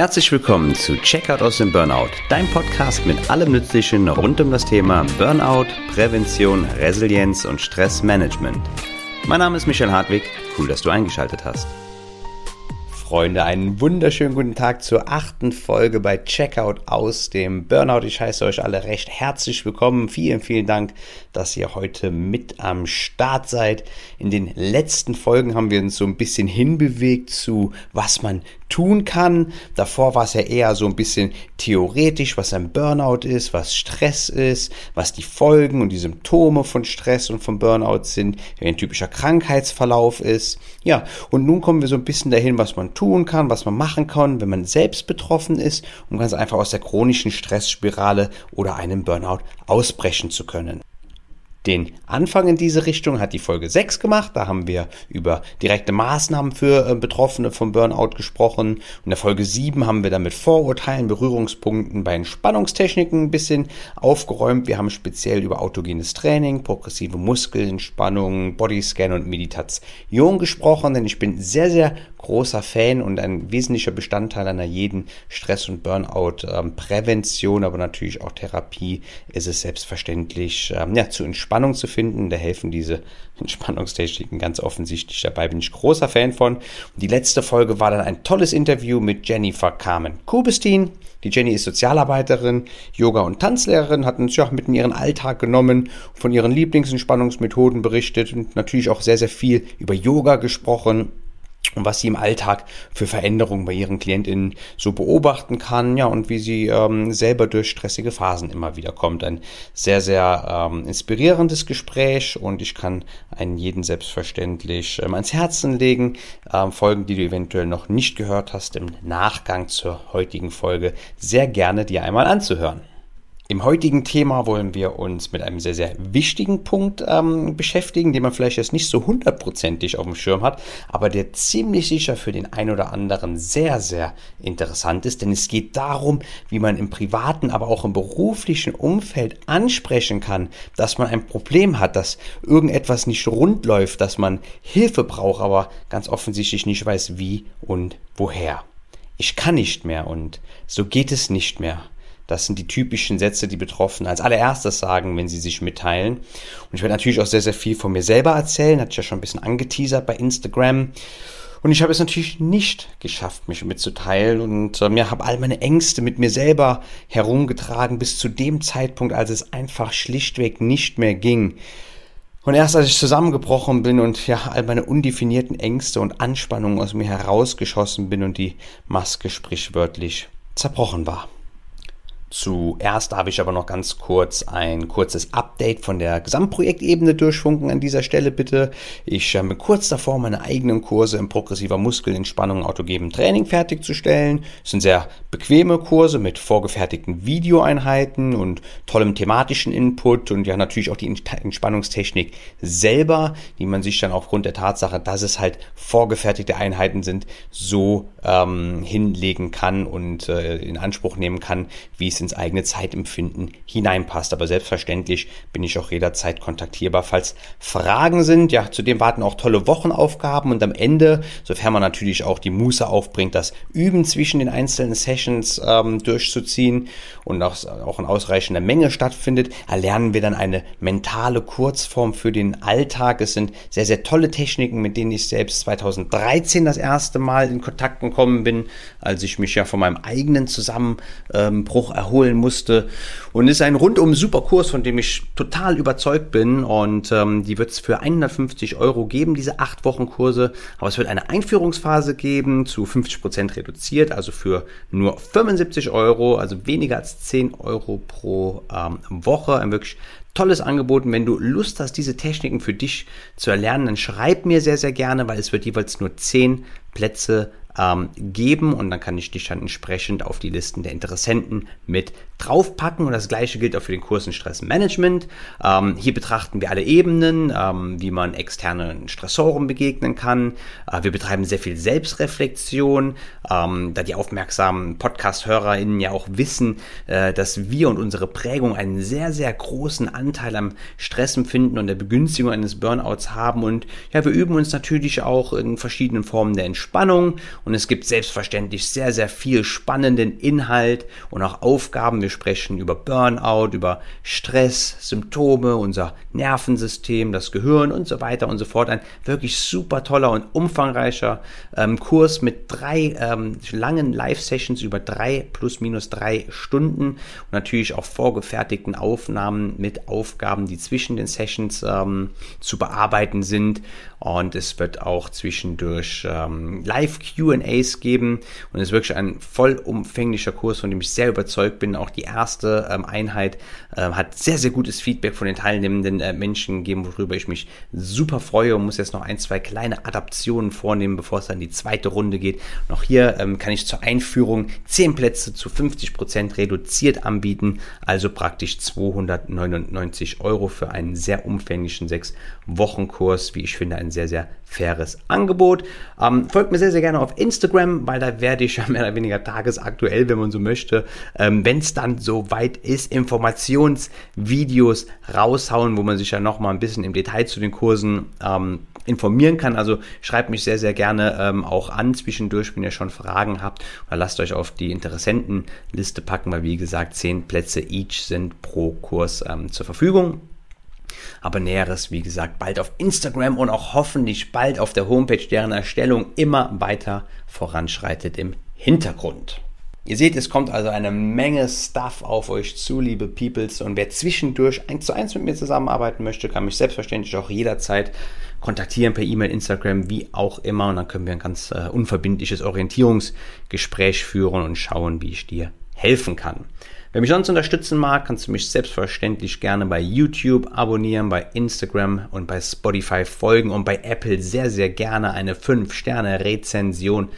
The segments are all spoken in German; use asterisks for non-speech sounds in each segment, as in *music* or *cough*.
Herzlich willkommen zu Checkout aus dem Burnout, dein Podcast mit allem Nützlichen rund um das Thema Burnout, Prävention, Resilienz und Stressmanagement. Mein Name ist Michael Hartwig, cool, dass du eingeschaltet hast. Freunde, einen wunderschönen guten Tag zur achten Folge bei Checkout aus dem Burnout. Ich heiße euch alle recht herzlich willkommen. Vielen, vielen Dank, dass ihr heute mit am Start seid. In den letzten Folgen haben wir uns so ein bisschen hinbewegt zu, was man tun kann. Davor war es ja eher so ein bisschen theoretisch, was ein Burnout ist, was Stress ist, was die Folgen und die Symptome von Stress und von Burnout sind, wie ein typischer Krankheitsverlauf ist. Ja, und nun kommen wir so ein bisschen dahin, was man tun kann, was man machen kann, wenn man selbst betroffen ist, um ganz einfach aus der chronischen Stressspirale oder einem Burnout ausbrechen zu können. Den Anfang in diese Richtung hat die Folge 6 gemacht. Da haben wir über direkte Maßnahmen für äh, Betroffene vom Burnout gesprochen. Und in der Folge 7 haben wir dann mit Vorurteilen, Berührungspunkten bei Entspannungstechniken ein bisschen aufgeräumt. Wir haben speziell über autogenes Training, progressive Muskelentspannung, Bodyscan und Meditation gesprochen, denn ich bin sehr, sehr großer Fan und ein wesentlicher Bestandteil einer jeden Stress- und Burnout-Prävention, aber natürlich auch Therapie ist es selbstverständlich, ähm, ja, zu Entspannung zu finden. Da helfen diese *laughs* Entspannungstechniken ganz offensichtlich. Dabei bin ich großer Fan von. Und die letzte Folge war dann ein tolles Interview mit Jennifer Carmen Kubestin. Die Jenny ist Sozialarbeiterin, Yoga- und Tanzlehrerin, hat uns ja mit in ihren Alltag genommen, von ihren Lieblingsentspannungsmethoden berichtet und natürlich auch sehr, sehr viel über Yoga gesprochen und was sie im Alltag für Veränderungen bei ihren KlientInnen so beobachten kann, ja, und wie sie ähm, selber durch stressige Phasen immer wieder kommt. Ein sehr, sehr ähm, inspirierendes Gespräch und ich kann einen jeden selbstverständlich ähm, ans Herzen legen. Ähm, Folgen, die du eventuell noch nicht gehört hast, im Nachgang zur heutigen Folge sehr gerne dir einmal anzuhören. Im heutigen Thema wollen wir uns mit einem sehr, sehr wichtigen Punkt ähm, beschäftigen, den man vielleicht jetzt nicht so hundertprozentig auf dem Schirm hat, aber der ziemlich sicher für den einen oder anderen sehr, sehr interessant ist, denn es geht darum, wie man im privaten, aber auch im beruflichen Umfeld ansprechen kann, dass man ein Problem hat, dass irgendetwas nicht rund läuft, dass man Hilfe braucht, aber ganz offensichtlich nicht weiß, wie und woher. Ich kann nicht mehr und so geht es nicht mehr. Das sind die typischen Sätze, die Betroffenen als allererstes sagen, wenn sie sich mitteilen. Und ich werde natürlich auch sehr, sehr viel von mir selber erzählen. Hatte ich ja schon ein bisschen angeteasert bei Instagram. Und ich habe es natürlich nicht geschafft, mich mitzuteilen und ähm, ja, habe all meine Ängste mit mir selber herumgetragen bis zu dem Zeitpunkt, als es einfach schlichtweg nicht mehr ging. Und erst als ich zusammengebrochen bin und ja, all meine undefinierten Ängste und Anspannungen aus mir herausgeschossen bin und die Maske sprichwörtlich zerbrochen war. Zuerst darf ich aber noch ganz kurz ein kurzes Update von der Gesamtprojektebene durchfunken an dieser Stelle bitte. Ich bin kurz davor, meine eigenen Kurse in progressiver Muskelentspannung und autogenem Training fertigzustellen. Es sind sehr bequeme Kurse mit vorgefertigten Videoeinheiten und tollem thematischen Input und ja natürlich auch die Entspannungstechnik selber, die man sich dann aufgrund der Tatsache, dass es halt vorgefertigte Einheiten sind, so ähm, hinlegen kann und äh, in Anspruch nehmen kann, wie es ins eigene Zeitempfinden hineinpasst. Aber selbstverständlich bin ich auch jederzeit kontaktierbar, falls Fragen sind. Ja, zudem warten auch tolle Wochenaufgaben und am Ende, sofern man natürlich auch die Muße aufbringt, das Üben zwischen den einzelnen Sessions ähm, durchzuziehen und auch, auch in ausreichender Menge stattfindet, erlernen wir dann eine mentale Kurzform für den Alltag. Es sind sehr, sehr tolle Techniken, mit denen ich selbst 2013 das erste Mal in Kontakt gekommen bin, als ich mich ja von meinem eigenen Zusammenbruch erholt holen musste. Und ist ein rundum super Kurs, von dem ich total überzeugt bin. Und ähm, die wird es für 150 Euro geben, diese acht Wochen Kurse. Aber es wird eine Einführungsphase geben, zu 50 Prozent reduziert, also für nur 75 Euro, also weniger als 10 Euro pro ähm, Woche. Ein wirklich tolles Angebot. Und wenn du Lust hast, diese Techniken für dich zu erlernen, dann schreib mir sehr, sehr gerne, weil es wird jeweils nur 10 Plätze ähm, geben und dann kann ich dich dann entsprechend auf die Listen der Interessenten mit draufpacken und das gleiche gilt auch für den Kurs in Stressmanagement. Ähm, hier betrachten wir alle Ebenen, ähm, wie man externen Stressoren begegnen kann. Äh, wir betreiben sehr viel Selbstreflexion, ähm, da die aufmerksamen Podcast-HörerInnen ja auch wissen, äh, dass wir und unsere Prägung einen sehr, sehr großen Anteil am Stressempfinden und der Begünstigung eines Burnouts haben und ja, wir üben uns natürlich auch in verschiedenen Formen der Entspannung und es gibt selbstverständlich sehr, sehr viel spannenden Inhalt und auch Aufgaben. Wir sprechen über Burnout, über Stress, Symptome, unser Nervensystem, das Gehirn und so weiter und so fort. Ein wirklich super toller und umfangreicher ähm, Kurs mit drei ähm, langen Live-Sessions über drei plus minus drei Stunden und natürlich auch vorgefertigten Aufnahmen mit Aufgaben, die zwischen den Sessions ähm, zu bearbeiten sind. Und es wird auch zwischendurch ähm, Live-QAs geben. Und es ist wirklich ein vollumfänglicher Kurs, von dem ich sehr überzeugt bin. Auch die erste ähm, Einheit äh, hat sehr, sehr gutes Feedback von den teilnehmenden äh, Menschen gegeben, worüber ich mich super freue und muss jetzt noch ein, zwei kleine Adaptionen vornehmen, bevor es dann die zweite Runde geht. Noch hier ähm, kann ich zur Einführung 10 Plätze zu 50 Prozent reduziert anbieten, also praktisch 299 Euro für einen sehr umfänglichen 6-Wochen-Kurs, wie ich finde, ein sehr, sehr faires Angebot. Ähm, folgt mir sehr, sehr gerne auf Instagram, weil da werde ich *laughs* mehr oder weniger tagesaktuell, wenn man so möchte, ähm, wenn es dann soweit ist, Informationsvideos raushauen, wo man sich ja nochmal ein bisschen im Detail zu den Kursen ähm, informieren kann. Also schreibt mich sehr, sehr gerne ähm, auch an zwischendurch, wenn ihr schon Fragen habt. Oder lasst euch auf die Interessentenliste packen, weil wie gesagt, zehn Plätze each sind pro Kurs ähm, zur Verfügung. Aber Näheres, wie gesagt, bald auf Instagram und auch hoffentlich bald auf der Homepage, deren Erstellung immer weiter voranschreitet im Hintergrund. Ihr seht, es kommt also eine Menge Stuff auf euch zu, liebe Peoples. Und wer zwischendurch eins zu eins mit mir zusammenarbeiten möchte, kann mich selbstverständlich auch jederzeit kontaktieren per E-Mail, Instagram, wie auch immer. Und dann können wir ein ganz äh, unverbindliches Orientierungsgespräch führen und schauen, wie ich dir helfen kann. Wer mich sonst unterstützen mag, kannst du mich selbstverständlich gerne bei YouTube abonnieren, bei Instagram und bei Spotify folgen und bei Apple sehr, sehr gerne eine 5-Sterne-Rezension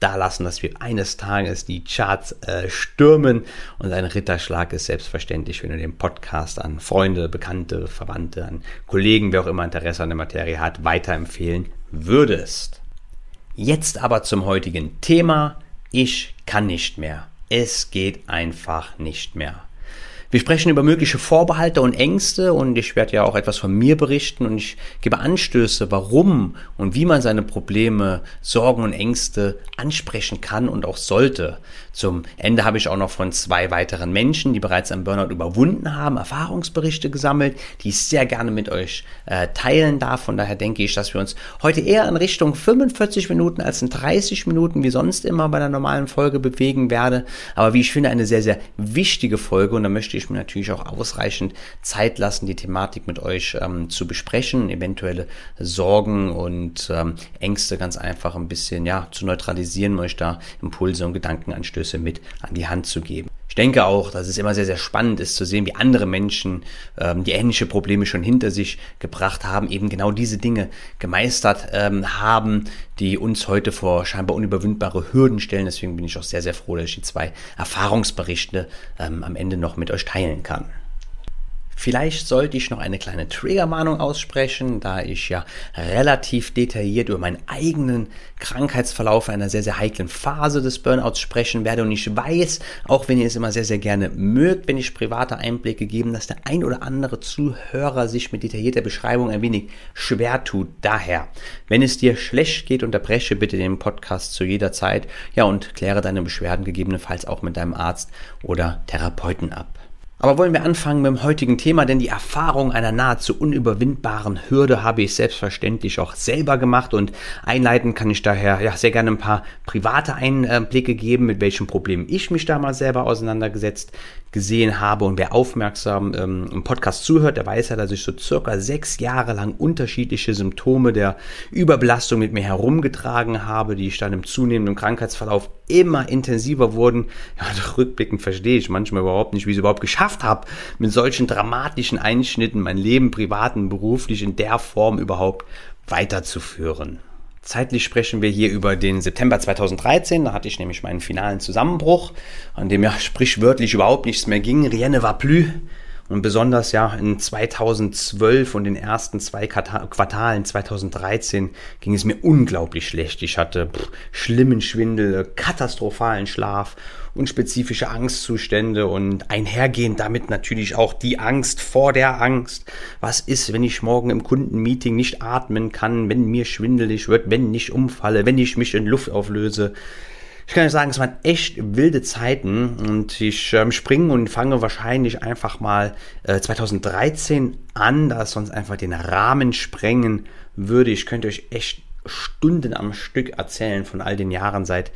da lassen, dass wir eines Tages die Charts äh, stürmen. Und ein Ritterschlag ist selbstverständlich, wenn du den Podcast an Freunde, Bekannte, Verwandte, an Kollegen, wer auch immer Interesse an der Materie hat, weiterempfehlen würdest. Jetzt aber zum heutigen Thema. Ich kann nicht mehr. Es geht einfach nicht mehr. Wir sprechen über mögliche Vorbehalte und Ängste und ich werde ja auch etwas von mir berichten und ich gebe Anstöße, warum und wie man seine Probleme, Sorgen und Ängste ansprechen kann und auch sollte. Zum Ende habe ich auch noch von zwei weiteren Menschen, die bereits einen Burnout überwunden haben, Erfahrungsberichte gesammelt, die ich sehr gerne mit euch äh, teilen darf. Von daher denke ich, dass wir uns heute eher in Richtung 45 Minuten als in 30 Minuten wie sonst immer bei der normalen Folge bewegen werde. Aber wie ich finde, eine sehr, sehr wichtige Folge und da möchte ich mir natürlich auch ausreichend Zeit lassen, die Thematik mit euch ähm, zu besprechen, eventuelle Sorgen und ähm, Ängste ganz einfach ein bisschen ja, zu neutralisieren, euch da Impulse und Gedankenanstöße mit an die Hand zu geben. Ich denke auch, dass es immer sehr, sehr spannend ist zu sehen, wie andere Menschen, ähm, die ähnliche Probleme schon hinter sich gebracht haben, eben genau diese Dinge gemeistert ähm, haben, die uns heute vor scheinbar unüberwindbare Hürden stellen. Deswegen bin ich auch sehr, sehr froh, dass ich die zwei Erfahrungsberichte ähm, am Ende noch mit euch teilen kann. Vielleicht sollte ich noch eine kleine Triggermahnung aussprechen, da ich ja relativ detailliert über meinen eigenen Krankheitsverlauf einer sehr, sehr heiklen Phase des Burnouts sprechen werde. Und ich weiß, auch wenn ihr es immer sehr, sehr gerne mögt, wenn ich private Einblicke gebe, dass der ein oder andere Zuhörer sich mit detaillierter Beschreibung ein wenig schwer tut. Daher, wenn es dir schlecht geht, unterbreche bitte den Podcast zu jeder Zeit. Ja, und kläre deine Beschwerden gegebenenfalls auch mit deinem Arzt oder Therapeuten ab. Aber wollen wir anfangen mit dem heutigen Thema, denn die Erfahrung einer nahezu unüberwindbaren Hürde habe ich selbstverständlich auch selber gemacht und einleiten kann ich daher ja sehr gerne ein paar private Einblicke geben, mit welchem Problem ich mich damals selber auseinandergesetzt gesehen habe. Und wer aufmerksam ähm, im Podcast zuhört, der weiß ja, dass ich so circa sechs Jahre lang unterschiedliche Symptome der Überbelastung mit mir herumgetragen habe, die ich dann im zunehmenden Krankheitsverlauf immer intensiver wurden. Ja, *laughs* rückblickend verstehe ich manchmal überhaupt nicht, wie ich es überhaupt geschafft habe, mit solchen dramatischen Einschnitten mein Leben privat und beruflich in der Form überhaupt weiterzuführen. Zeitlich sprechen wir hier über den September 2013. Da hatte ich nämlich meinen finalen Zusammenbruch, an dem ja *laughs* sprichwörtlich überhaupt nichts mehr ging. Rien ne va plus. Und besonders ja in 2012 und den ersten zwei Quartalen 2013 ging es mir unglaublich schlecht. Ich hatte pff, schlimmen Schwindel, katastrophalen Schlaf, unspezifische Angstzustände und einhergehend damit natürlich auch die Angst vor der Angst. Was ist, wenn ich morgen im Kundenmeeting nicht atmen kann, wenn mir schwindelig wird, wenn ich umfalle, wenn ich mich in Luft auflöse? Ich kann euch sagen, es waren echt wilde Zeiten und ich ähm, springe und fange wahrscheinlich einfach mal äh, 2013 an, da es sonst einfach den Rahmen sprengen würde. Ich könnte euch echt Stunden am Stück erzählen von all den Jahren seit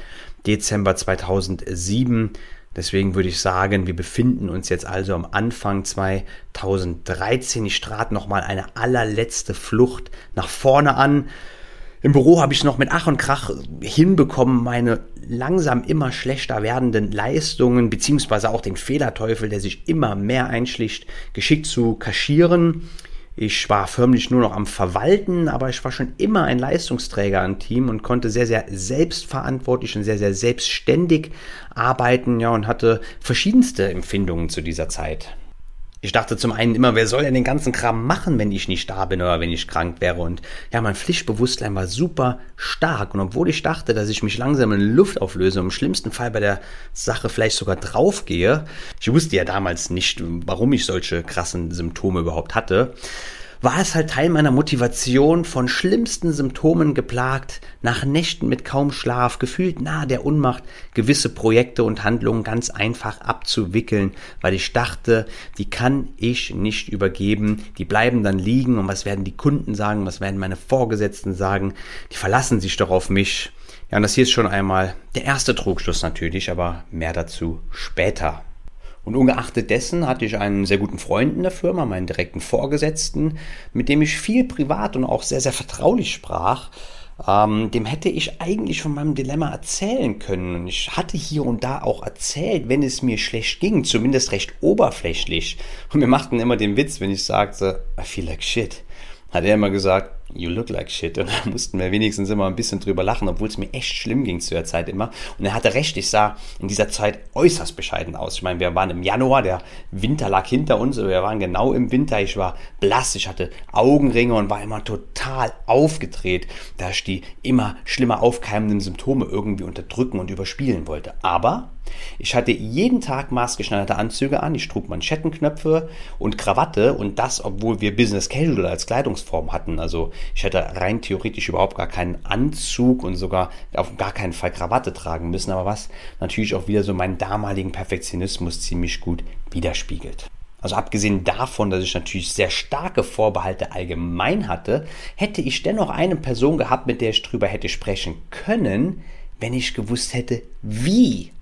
Dezember 2007. Deswegen würde ich sagen, wir befinden uns jetzt also am Anfang 2013. Ich strate nochmal eine allerletzte Flucht nach vorne an. Im Büro habe ich noch mit Ach und Krach hinbekommen, meine langsam immer schlechter werdenden Leistungen, beziehungsweise auch den Fehlerteufel, der sich immer mehr einschlicht, geschickt zu kaschieren. Ich war förmlich nur noch am Verwalten, aber ich war schon immer ein Leistungsträger im Team und konnte sehr, sehr selbstverantwortlich und sehr, sehr selbstständig arbeiten, ja, und hatte verschiedenste Empfindungen zu dieser Zeit ich dachte zum einen immer, wer soll denn den ganzen Kram machen, wenn ich nicht da bin oder wenn ich krank wäre? Und ja, mein Pflichtbewusstsein war super stark. Und obwohl ich dachte, dass ich mich langsam in Luft auflöse, im schlimmsten Fall bei der Sache vielleicht sogar draufgehe, ich wusste ja damals nicht, warum ich solche krassen Symptome überhaupt hatte, war es halt Teil meiner Motivation, von schlimmsten Symptomen geplagt, nach Nächten mit kaum Schlaf, gefühlt nahe der Unmacht, gewisse Projekte und Handlungen ganz einfach abzuwickeln, weil ich dachte, die kann ich nicht übergeben, die bleiben dann liegen und was werden die Kunden sagen, was werden meine Vorgesetzten sagen, die verlassen sich doch auf mich. Ja, und das hier ist schon einmal der erste Trugschluss natürlich, aber mehr dazu später. Und ungeachtet dessen hatte ich einen sehr guten Freund in der Firma, meinen direkten Vorgesetzten, mit dem ich viel privat und auch sehr, sehr vertraulich sprach. Ähm, dem hätte ich eigentlich von meinem Dilemma erzählen können. Und ich hatte hier und da auch erzählt, wenn es mir schlecht ging, zumindest recht oberflächlich. Und wir machten immer den Witz, wenn ich sagte, I feel like shit. Hat er immer gesagt, you look like shit. Und da mussten wir wenigstens immer ein bisschen drüber lachen, obwohl es mir echt schlimm ging zu der Zeit immer. Und er hatte recht, ich sah in dieser Zeit äußerst bescheiden aus. Ich meine, wir waren im Januar, der Winter lag hinter uns, wir waren genau im Winter. Ich war blass, ich hatte Augenringe und war immer total aufgedreht, da ich die immer schlimmer aufkeimenden Symptome irgendwie unterdrücken und überspielen wollte. Aber ich hatte jeden Tag maßgeschneiderte Anzüge an, ich trug Manschettenknöpfe und Krawatte und das, obwohl wir Business Casual als Kleidungsform hatten. Also ich hätte rein theoretisch überhaupt gar keinen Anzug und sogar auf gar keinen Fall Krawatte tragen müssen, aber was natürlich auch wieder so meinen damaligen Perfektionismus ziemlich gut widerspiegelt. Also abgesehen davon, dass ich natürlich sehr starke Vorbehalte allgemein hatte, hätte ich dennoch eine Person gehabt, mit der ich drüber hätte sprechen können, wenn ich gewusst hätte, wie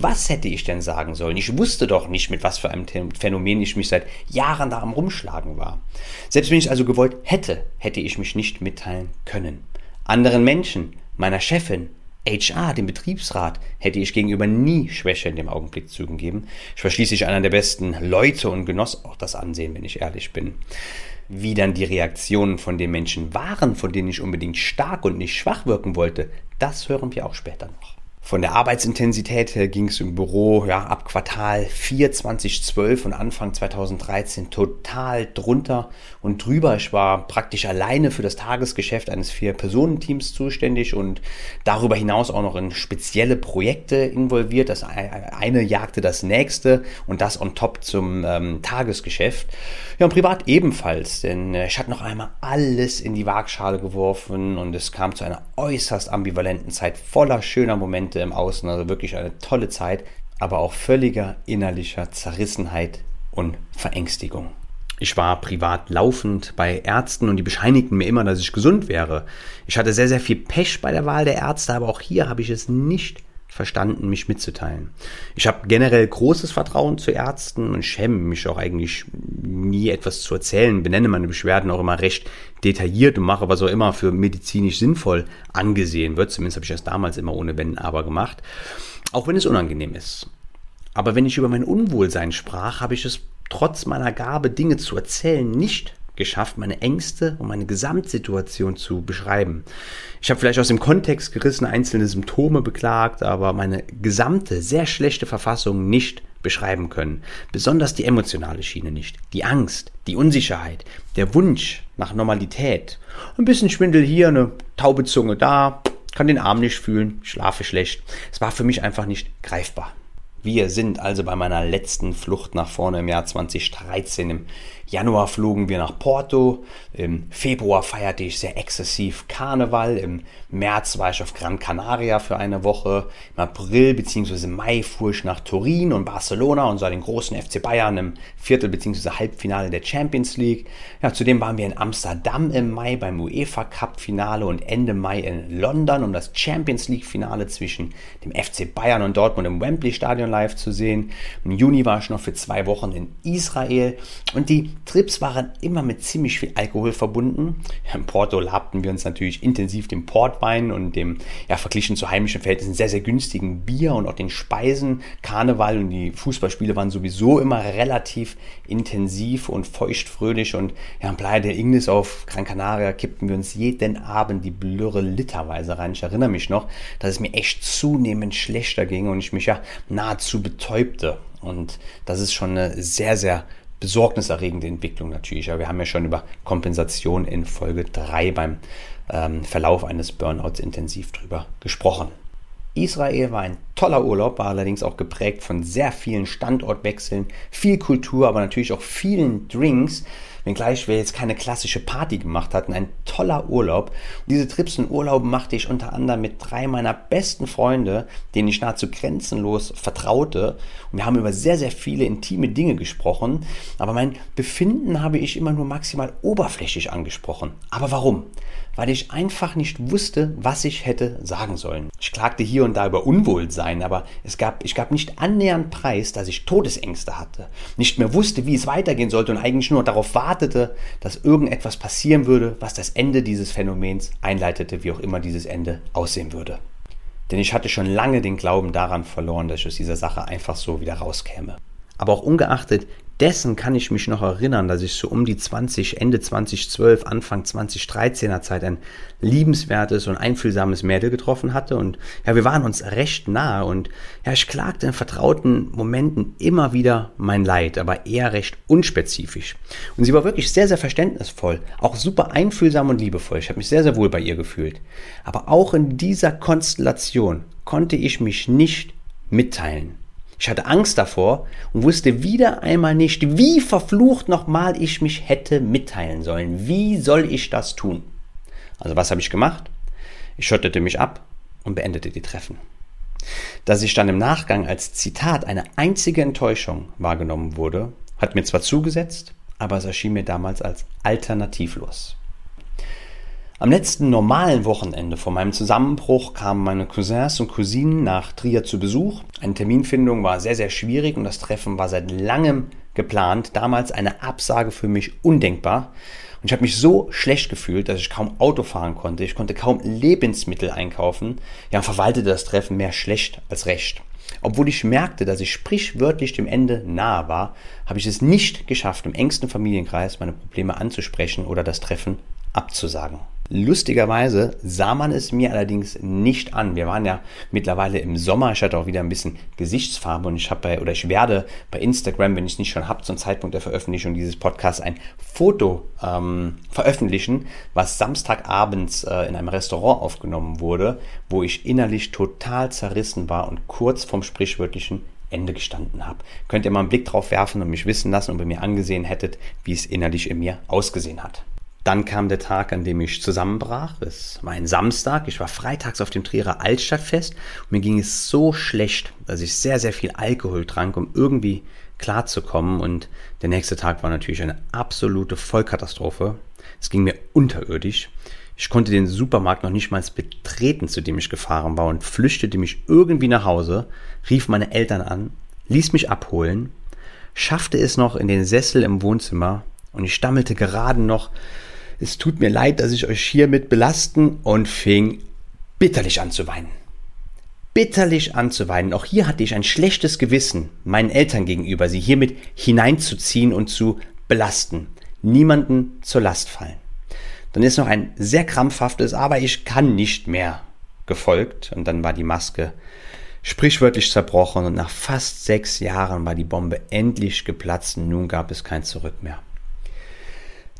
was hätte ich denn sagen sollen? Ich wusste doch nicht, mit was für einem Phänomen ich mich seit Jahren da am Rumschlagen war. Selbst wenn ich also gewollt hätte, hätte ich mich nicht mitteilen können. Anderen Menschen, meiner Chefin, HR, dem Betriebsrat, hätte ich gegenüber nie Schwäche in dem Augenblick zugegeben. Ich war schließlich einer der besten Leute und genoss auch das Ansehen, wenn ich ehrlich bin. Wie dann die Reaktionen von den Menschen waren, von denen ich unbedingt stark und nicht schwach wirken wollte, das hören wir auch später noch. Von der Arbeitsintensität her ging es im Büro ja, ab Quartal 4 2012 und Anfang 2013 total drunter und drüber. Ich war praktisch alleine für das Tagesgeschäft eines Vier-Personen-Teams zuständig und darüber hinaus auch noch in spezielle Projekte involviert. Das eine jagte das nächste und das on top zum ähm, Tagesgeschäft. Ja, und privat ebenfalls, denn äh, ich hatte noch einmal alles in die Waagschale geworfen und es kam zu einer äußerst ambivalenten Zeit voller schöner Momente Momente im Außen. Also wirklich eine tolle Zeit, aber auch völliger innerlicher Zerrissenheit und Verängstigung. Ich war privat laufend bei Ärzten und die bescheinigten mir immer, dass ich gesund wäre. Ich hatte sehr, sehr viel Pech bei der Wahl der Ärzte, aber auch hier habe ich es nicht verstanden, mich mitzuteilen. Ich habe generell großes Vertrauen zu Ärzten und schäme mich auch eigentlich nie etwas zu erzählen, benenne meine Beschwerden auch immer recht detailliert und mache was auch immer für medizinisch sinnvoll angesehen wird. Zumindest habe ich das damals immer ohne Wenn aber gemacht, auch wenn es unangenehm ist. Aber wenn ich über mein Unwohlsein sprach, habe ich es trotz meiner Gabe, Dinge zu erzählen, nicht geschafft, meine Ängste und meine Gesamtsituation zu beschreiben. Ich habe vielleicht aus dem Kontext gerissen einzelne Symptome beklagt, aber meine gesamte, sehr schlechte Verfassung nicht beschreiben können. Besonders die emotionale Schiene nicht. Die Angst, die Unsicherheit, der Wunsch nach Normalität. Ein bisschen Schwindel hier, eine taube Zunge da, kann den Arm nicht fühlen, schlafe schlecht. Es war für mich einfach nicht greifbar. Wir sind also bei meiner letzten Flucht nach vorne im Jahr 2013 im Januar flogen wir nach Porto. Im Februar feierte ich sehr exzessiv Karneval. Im März war ich auf Gran Canaria für eine Woche. Im April bzw. Mai fuhr ich nach Turin und Barcelona und sah den großen FC Bayern im Viertel- bzw. Halbfinale der Champions League. Ja, zudem waren wir in Amsterdam im Mai beim UEFA Cup Finale und Ende Mai in London, um das Champions League Finale zwischen dem FC Bayern und Dortmund im Wembley Stadion live zu sehen. Im Juni war ich noch für zwei Wochen in Israel und die Trips waren immer mit ziemlich viel Alkohol verbunden. In Porto labten wir uns natürlich intensiv dem Portwein und dem, ja, verglichen zu heimischen Verhältnissen sehr, sehr günstigen Bier und auch den Speisen. Karneval und die Fußballspiele waren sowieso immer relativ intensiv und feuchtfröhlich und ja, am Playa del Ingles auf Gran Canaria kippten wir uns jeden Abend die Blöre literweise rein. Ich erinnere mich noch, dass es mir echt zunehmend schlechter ging und ich mich ja nahezu betäubte. Und das ist schon eine sehr, sehr besorgniserregende Entwicklung natürlich. Ja, wir haben ja schon über Kompensation in Folge 3 beim ähm, Verlauf eines Burnouts intensiv drüber gesprochen. Israel war ein toller Urlaub, war allerdings auch geprägt von sehr vielen Standortwechseln, viel Kultur, aber natürlich auch vielen Drinks, wenngleich wir jetzt keine klassische Party gemacht hatten, ein toller Urlaub. Und diese Trips und Urlaube machte ich unter anderem mit drei meiner besten Freunde, denen ich nahezu grenzenlos vertraute. Und wir haben über sehr, sehr viele intime Dinge gesprochen, aber mein Befinden habe ich immer nur maximal oberflächlich angesprochen. Aber warum? Weil ich einfach nicht wusste, was ich hätte sagen sollen. Ich klagte hier und da über Unwohlsein, aber es gab, ich gab nicht annähernd Preis, dass ich Todesängste hatte, nicht mehr wusste, wie es weitergehen sollte und eigentlich nur darauf wartete, dass irgendetwas passieren würde, was das Ende dieses Phänomens einleitete, wie auch immer dieses Ende aussehen würde. Denn ich hatte schon lange den Glauben daran verloren, dass ich aus dieser Sache einfach so wieder rauskäme. Aber auch ungeachtet dessen kann ich mich noch erinnern, dass ich so um die 20, Ende 2012, Anfang 2013er Zeit ein liebenswertes und einfühlsames Mädel getroffen hatte und ja, wir waren uns recht nahe und ja, ich klagte in vertrauten Momenten immer wieder mein Leid, aber eher recht unspezifisch. Und sie war wirklich sehr, sehr verständnisvoll, auch super einfühlsam und liebevoll. Ich habe mich sehr, sehr wohl bei ihr gefühlt. Aber auch in dieser Konstellation konnte ich mich nicht mitteilen. Ich hatte Angst davor und wusste wieder einmal nicht, wie verflucht nochmal ich mich hätte mitteilen sollen. Wie soll ich das tun? Also was habe ich gemacht? Ich schottete mich ab und beendete die Treffen. Dass ich dann im Nachgang als Zitat eine einzige Enttäuschung wahrgenommen wurde, hat mir zwar zugesetzt, aber es erschien mir damals als alternativlos. Am letzten normalen Wochenende vor meinem Zusammenbruch kamen meine Cousins und Cousinen nach Trier zu Besuch. Eine Terminfindung war sehr, sehr schwierig und das Treffen war seit langem geplant. Damals eine Absage für mich undenkbar. Und ich habe mich so schlecht gefühlt, dass ich kaum Auto fahren konnte. Ich konnte kaum Lebensmittel einkaufen. Ja, und verwaltete das Treffen mehr schlecht als recht. Obwohl ich merkte, dass ich sprichwörtlich dem Ende nahe war, habe ich es nicht geschafft, im engsten Familienkreis meine Probleme anzusprechen oder das Treffen abzusagen. Lustigerweise sah man es mir allerdings nicht an. Wir waren ja mittlerweile im Sommer. Ich hatte auch wieder ein bisschen Gesichtsfarbe und ich habe bei, oder ich werde bei Instagram, wenn ich es nicht schon habe, zum Zeitpunkt der Veröffentlichung dieses Podcasts ein Foto ähm, veröffentlichen, was Samstagabends äh, in einem Restaurant aufgenommen wurde, wo ich innerlich total zerrissen war und kurz vorm sprichwörtlichen Ende gestanden habe. Könnt ihr mal einen Blick drauf werfen und mich wissen lassen und bei mir angesehen hättet, wie es innerlich in mir ausgesehen hat. Dann kam der Tag, an dem ich zusammenbrach. Es war ein Samstag. Ich war freitags auf dem Trierer Altstadtfest. Und mir ging es so schlecht, dass ich sehr, sehr viel Alkohol trank, um irgendwie klarzukommen. Und der nächste Tag war natürlich eine absolute Vollkatastrophe. Es ging mir unterirdisch. Ich konnte den Supermarkt noch nicht mal betreten, zu dem ich gefahren war und flüchtete mich irgendwie nach Hause, rief meine Eltern an, ließ mich abholen, schaffte es noch in den Sessel im Wohnzimmer und ich stammelte gerade noch, es tut mir leid, dass ich euch hiermit belasten und fing bitterlich an zu weinen. Bitterlich an zu weinen. Auch hier hatte ich ein schlechtes Gewissen meinen Eltern gegenüber, sie hiermit hineinzuziehen und zu belasten. niemanden zur Last fallen. Dann ist noch ein sehr krampfhaftes, aber ich kann nicht mehr gefolgt und dann war die Maske sprichwörtlich zerbrochen und nach fast sechs Jahren war die Bombe endlich geplatzt und nun gab es kein Zurück mehr.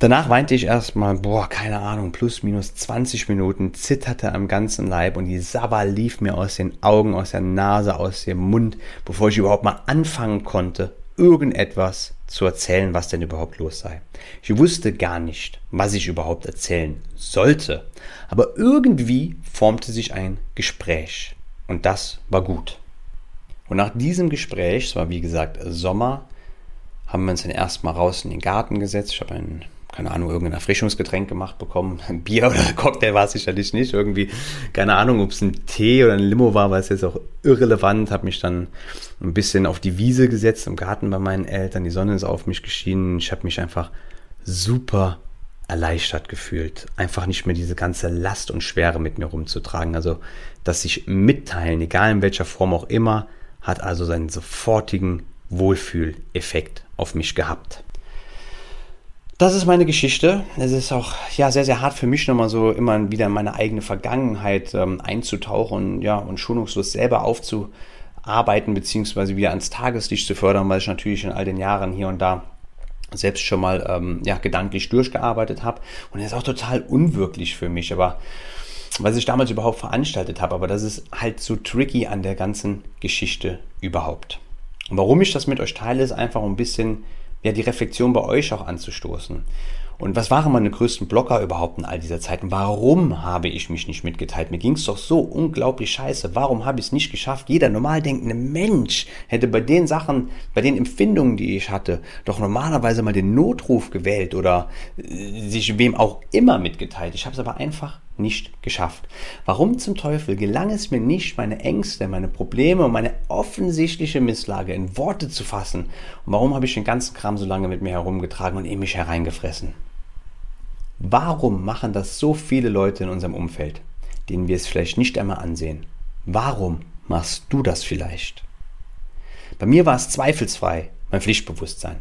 Danach weinte ich erstmal, boah, keine Ahnung, plus minus 20 Minuten, zitterte am ganzen Leib und die Sabber lief mir aus den Augen, aus der Nase, aus dem Mund, bevor ich überhaupt mal anfangen konnte, irgendetwas zu erzählen, was denn überhaupt los sei. Ich wusste gar nicht, was ich überhaupt erzählen sollte, aber irgendwie formte sich ein Gespräch und das war gut. Und nach diesem Gespräch, es war wie gesagt Sommer, haben wir uns dann erstmal raus in den Garten gesetzt. Ich habe ein keine Ahnung, irgendein Erfrischungsgetränk gemacht bekommen. *laughs* Ein Bier oder Cocktail war es sicherlich nicht. Irgendwie, keine Ahnung, ob es ein Tee oder ein Limo war, war es jetzt auch irrelevant. Habe mich dann ein bisschen auf die Wiese gesetzt im Garten bei meinen Eltern. Die Sonne ist auf mich geschienen. Ich habe mich einfach super erleichtert gefühlt. Einfach nicht mehr diese ganze Last und Schwere mit mir rumzutragen. Also, dass sich mitteilen, egal in welcher Form auch immer, hat also seinen sofortigen Wohlfühleffekt auf mich gehabt. Das ist meine Geschichte. Es ist auch ja sehr, sehr hart für mich nochmal so immer wieder in meine eigene Vergangenheit ähm, einzutauchen ja, und schonungslos selber aufzuarbeiten, beziehungsweise wieder ans Tageslicht zu fördern, weil ich natürlich in all den Jahren hier und da selbst schon mal ähm, ja, gedanklich durchgearbeitet habe. Und es ist auch total unwirklich für mich, aber was ich damals überhaupt veranstaltet habe, aber das ist halt so tricky an der ganzen Geschichte überhaupt. Und warum ich das mit euch teile, ist einfach ein bisschen ja, die Reflexion bei euch auch anzustoßen. Und was waren meine größten Blocker überhaupt in all dieser Zeit? Und warum habe ich mich nicht mitgeteilt? Mir ging es doch so unglaublich scheiße. Warum habe ich es nicht geschafft? Jeder normal denkende Mensch hätte bei den Sachen, bei den Empfindungen, die ich hatte, doch normalerweise mal den Notruf gewählt oder äh, sich wem auch immer mitgeteilt. Ich habe es aber einfach nicht geschafft. Warum zum Teufel gelang es mir nicht, meine Ängste, meine Probleme und meine offensichtliche Misslage in Worte zu fassen? Und warum habe ich den ganzen Kram so lange mit mir herumgetragen und in mich hereingefressen? Warum machen das so viele Leute in unserem Umfeld, denen wir es vielleicht nicht einmal ansehen? Warum machst du das vielleicht? Bei mir war es zweifelsfrei mein Pflichtbewusstsein.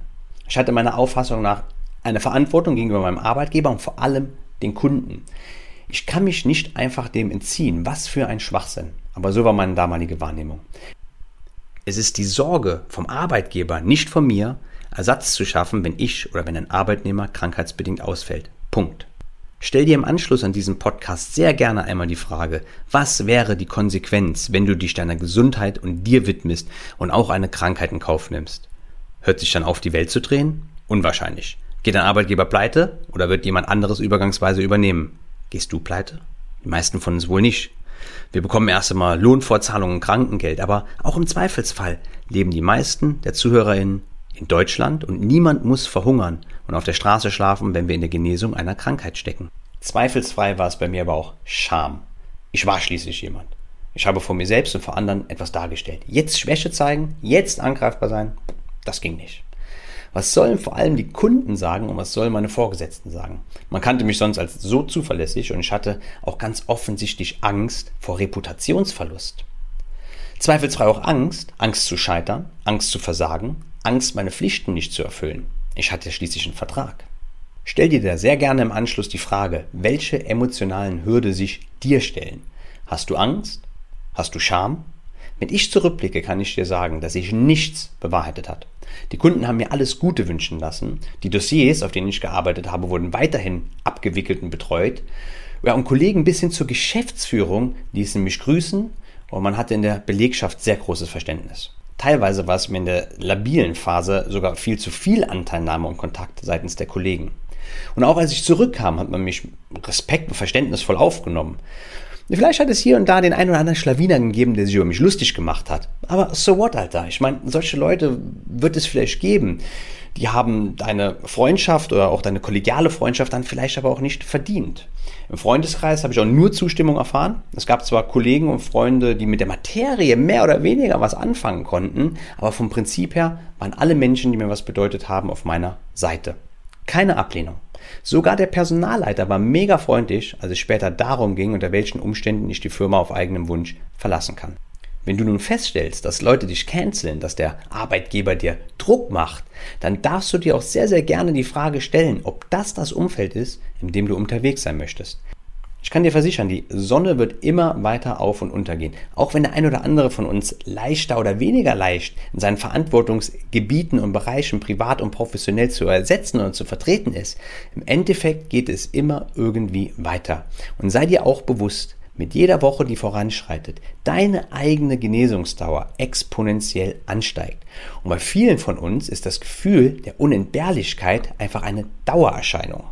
Ich hatte meiner Auffassung nach eine Verantwortung gegenüber meinem Arbeitgeber und vor allem den Kunden. Ich kann mich nicht einfach dem entziehen. Was für ein Schwachsinn. Aber so war meine damalige Wahrnehmung. Es ist die Sorge vom Arbeitgeber, nicht von mir, Ersatz zu schaffen, wenn ich oder wenn ein Arbeitnehmer krankheitsbedingt ausfällt. Punkt. Stell dir im Anschluss an diesen Podcast sehr gerne einmal die Frage, was wäre die Konsequenz, wenn du dich deiner Gesundheit und dir widmest und auch eine Krankheit in Kauf nimmst? Hört sich dann auf, die Welt zu drehen? Unwahrscheinlich. Geht dein Arbeitgeber pleite oder wird jemand anderes übergangsweise übernehmen? Gehst du pleite? Die meisten von uns wohl nicht. Wir bekommen erst einmal Lohnfortzahlungen und Krankengeld, aber auch im Zweifelsfall leben die meisten der ZuhörerInnen in Deutschland und niemand muss verhungern und auf der Straße schlafen, wenn wir in der Genesung einer Krankheit stecken. Zweifelsfrei war es bei mir aber auch Scham. Ich war schließlich jemand. Ich habe vor mir selbst und vor anderen etwas dargestellt. Jetzt Schwäche zeigen, jetzt angreifbar sein, das ging nicht. Was sollen vor allem die Kunden sagen und was sollen meine Vorgesetzten sagen? Man kannte mich sonst als so zuverlässig und ich hatte auch ganz offensichtlich Angst vor Reputationsverlust. Zweifelsfrei auch Angst, Angst zu scheitern, Angst zu versagen, Angst, meine Pflichten nicht zu erfüllen. Ich hatte schließlich einen Vertrag. Stell dir da sehr gerne im Anschluss die Frage, welche emotionalen Hürde sich dir stellen. Hast du Angst? Hast du Scham? Wenn ich zurückblicke, kann ich dir sagen, dass sich nichts bewahrheitet hat. Die Kunden haben mir alles Gute wünschen lassen. Die Dossiers, auf denen ich gearbeitet habe, wurden weiterhin abgewickelt und betreut. Ja, und Kollegen bis hin zur Geschäftsführung ließen mich grüßen und man hatte in der Belegschaft sehr großes Verständnis. Teilweise war es mir in der labilen Phase sogar viel zu viel Anteilnahme und Kontakt seitens der Kollegen. Und auch als ich zurückkam, hat man mich respekt und verständnisvoll aufgenommen. Vielleicht hat es hier und da den einen oder anderen Schlawiner gegeben, der sich über mich lustig gemacht hat. Aber so what, Alter? Ich meine, solche Leute wird es vielleicht geben. Die haben deine Freundschaft oder auch deine kollegiale Freundschaft dann vielleicht aber auch nicht verdient. Im Freundeskreis habe ich auch nur Zustimmung erfahren. Es gab zwar Kollegen und Freunde, die mit der Materie mehr oder weniger was anfangen konnten, aber vom Prinzip her waren alle Menschen, die mir was bedeutet haben, auf meiner Seite. Keine Ablehnung. Sogar der Personalleiter war mega freundlich, als es später darum ging, unter welchen Umständen ich die Firma auf eigenem Wunsch verlassen kann. Wenn du nun feststellst, dass Leute dich canceln, dass der Arbeitgeber dir Druck macht, dann darfst du dir auch sehr, sehr gerne die Frage stellen, ob das das Umfeld ist, in dem du unterwegs sein möchtest. Ich kann dir versichern, die Sonne wird immer weiter auf und untergehen. Auch wenn der ein oder andere von uns leichter oder weniger leicht in seinen Verantwortungsgebieten und Bereichen privat und professionell zu ersetzen und zu vertreten ist, im Endeffekt geht es immer irgendwie weiter. Und sei dir auch bewusst, mit jeder Woche, die voranschreitet, deine eigene Genesungsdauer exponentiell ansteigt. Und bei vielen von uns ist das Gefühl der Unentbehrlichkeit einfach eine Dauererscheinung.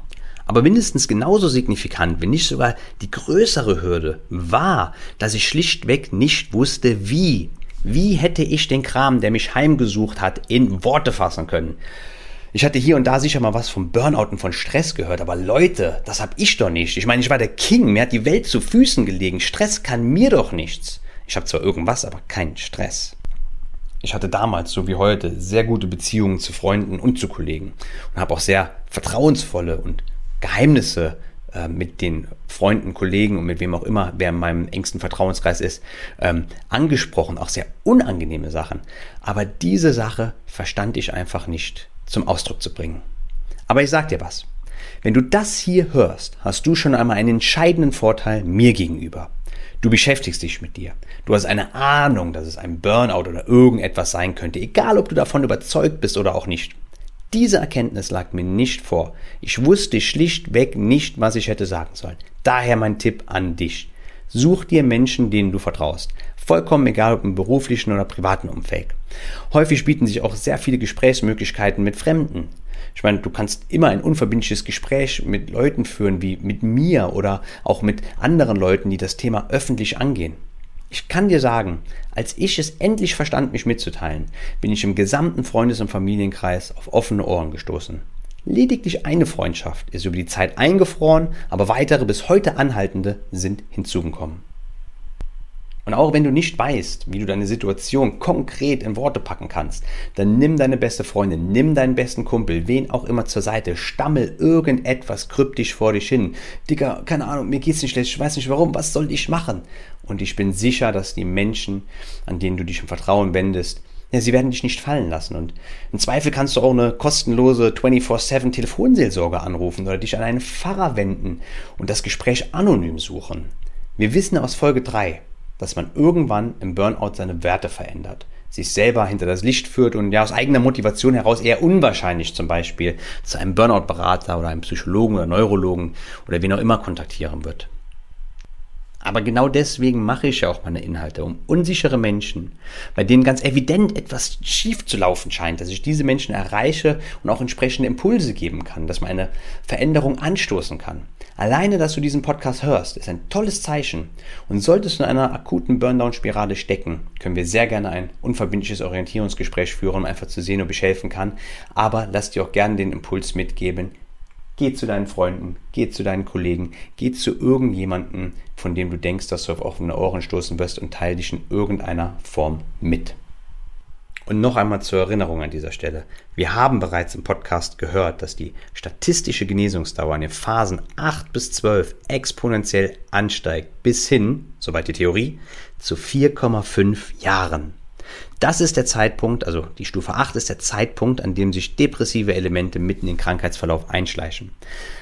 Aber mindestens genauso signifikant, wenn nicht sogar die größere Hürde, war, dass ich schlichtweg nicht wusste, wie. Wie hätte ich den Kram, der mich heimgesucht hat, in Worte fassen können? Ich hatte hier und da sicher mal was vom Burnout und von Stress gehört, aber Leute, das hab ich doch nicht. Ich meine, ich war der King, mir hat die Welt zu Füßen gelegen. Stress kann mir doch nichts. Ich habe zwar irgendwas, aber keinen Stress. Ich hatte damals, so wie heute, sehr gute Beziehungen zu Freunden und zu Kollegen und habe auch sehr vertrauensvolle und Geheimnisse äh, mit den Freunden, Kollegen und mit wem auch immer, wer in meinem engsten Vertrauenskreis ist, ähm, angesprochen, auch sehr unangenehme Sachen. Aber diese Sache verstand ich einfach nicht zum Ausdruck zu bringen. Aber ich sag dir was. Wenn du das hier hörst, hast du schon einmal einen entscheidenden Vorteil mir gegenüber. Du beschäftigst dich mit dir. Du hast eine Ahnung, dass es ein Burnout oder irgendetwas sein könnte, egal ob du davon überzeugt bist oder auch nicht. Diese Erkenntnis lag mir nicht vor. Ich wusste schlichtweg nicht, was ich hätte sagen sollen. Daher mein Tipp an dich. Such dir Menschen, denen du vertraust. Vollkommen egal, ob im beruflichen oder privaten Umfeld. Häufig bieten sich auch sehr viele Gesprächsmöglichkeiten mit Fremden. Ich meine, du kannst immer ein unverbindliches Gespräch mit Leuten führen, wie mit mir oder auch mit anderen Leuten, die das Thema öffentlich angehen. Ich kann dir sagen, als ich es endlich verstand, mich mitzuteilen, bin ich im gesamten Freundes- und Familienkreis auf offene Ohren gestoßen. Lediglich eine Freundschaft ist über die Zeit eingefroren, aber weitere bis heute anhaltende sind hinzugekommen. Und auch wenn du nicht weißt, wie du deine Situation konkret in Worte packen kannst, dann nimm deine beste Freundin, nimm deinen besten Kumpel, wen auch immer zur Seite, stammel irgendetwas kryptisch vor dich hin. Dicker, keine Ahnung, mir geht's nicht schlecht, ich weiß nicht warum, was soll ich machen? Und ich bin sicher, dass die Menschen, an denen du dich im Vertrauen wendest, ja, sie werden dich nicht fallen lassen. Und im Zweifel kannst du auch eine kostenlose 24-7 Telefonseelsorge anrufen oder dich an einen Pfarrer wenden und das Gespräch anonym suchen. Wir wissen aus Folge 3, dass man irgendwann im Burnout seine Werte verändert, sich selber hinter das Licht führt und ja aus eigener Motivation heraus eher unwahrscheinlich zum Beispiel zu einem Burnout-Berater oder einem Psychologen oder Neurologen oder wen auch immer kontaktieren wird. Aber genau deswegen mache ich ja auch meine Inhalte, um unsichere Menschen, bei denen ganz evident etwas schief zu laufen scheint, dass ich diese Menschen erreiche und auch entsprechende Impulse geben kann, dass man eine Veränderung anstoßen kann. Alleine, dass du diesen Podcast hörst, ist ein tolles Zeichen. Und solltest du in einer akuten Burndown-Spirale stecken, können wir sehr gerne ein unverbindliches Orientierungsgespräch führen, um einfach zu sehen, ob ich helfen kann. Aber lass dir auch gerne den Impuls mitgeben, Geh zu deinen Freunden, geh zu deinen Kollegen, geh zu irgendjemandem, von dem du denkst, dass du auf offene Ohren stoßen wirst und teile dich in irgendeiner Form mit. Und noch einmal zur Erinnerung an dieser Stelle. Wir haben bereits im Podcast gehört, dass die statistische Genesungsdauer in den Phasen 8 bis 12 exponentiell ansteigt bis hin, soweit die Theorie, zu 4,5 Jahren. Das ist der Zeitpunkt, also die Stufe 8 ist der Zeitpunkt, an dem sich depressive Elemente mitten in den Krankheitsverlauf einschleichen.